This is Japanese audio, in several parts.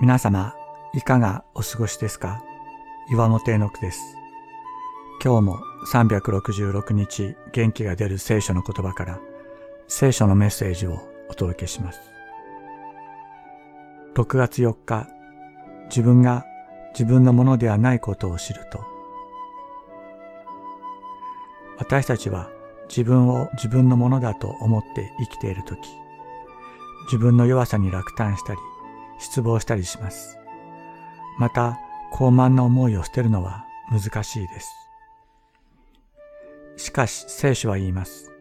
皆様、いかがお過ごしですか？岩本恵之です。今日も366日元気が出る聖書の言葉から聖書のメッセージをお届けします。6月4日、自分が自分のものではないことを知ると、私たちは自分を自分のものだと思って生きているとき、自分の弱さに落胆したり、失望したりします。また、高慢な思いを捨てるのは難しいです。しかし聖書は言います。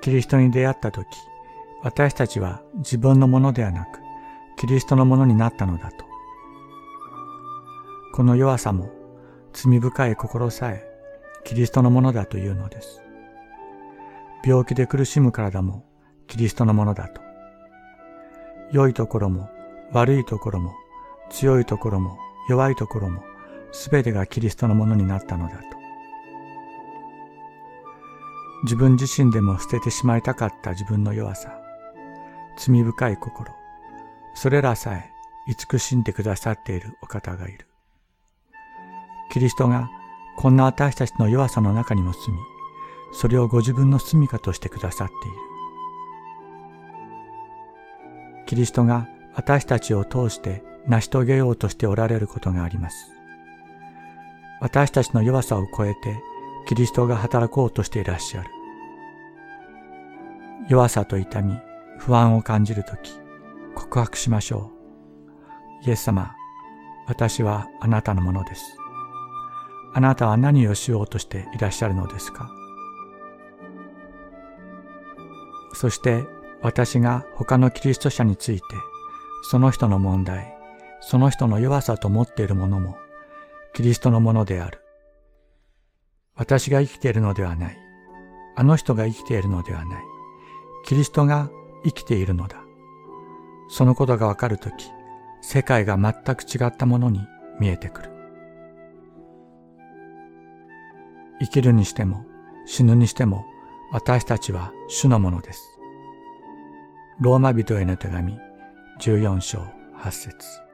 キリストに出会った時、私たちは自分のものではなく、キリストのものになったのだと。この弱さも罪深い心さえキリストのものだというのです。病気で苦しむ体もキリストのものだと。良いところも悪いところも強いところも弱いところもすべてがキリストのものになったのだと。自分自身でも捨ててしまいたかった自分の弱さ、罪深い心、それらさえ慈しんでくださっているお方がいる。キリストがこんな私たちの弱さの中にも住み、それをご自分の住みかとしてくださっている。キリストが私たちを通して成し遂げようとしておられることがあります。私たちの弱さを超えてキリストが働こうとしていらっしゃる。弱さと痛み、不安を感じるとき、告白しましょう。イエス様、私はあなたのものです。あなたは何をしようとしていらっしゃるのですか？そして私が他のキリスト者についてその人の問題、その人の弱さと思っているものも、キリストのものである。私が生きているのではない。あの人が生きているのではない。キリストが生きているのだ。そのことがわかるとき、世界が全く違ったものに見えてくる。生きるにしても死ぬにしても私たちは主のものです。ローマ人への手紙14章8節。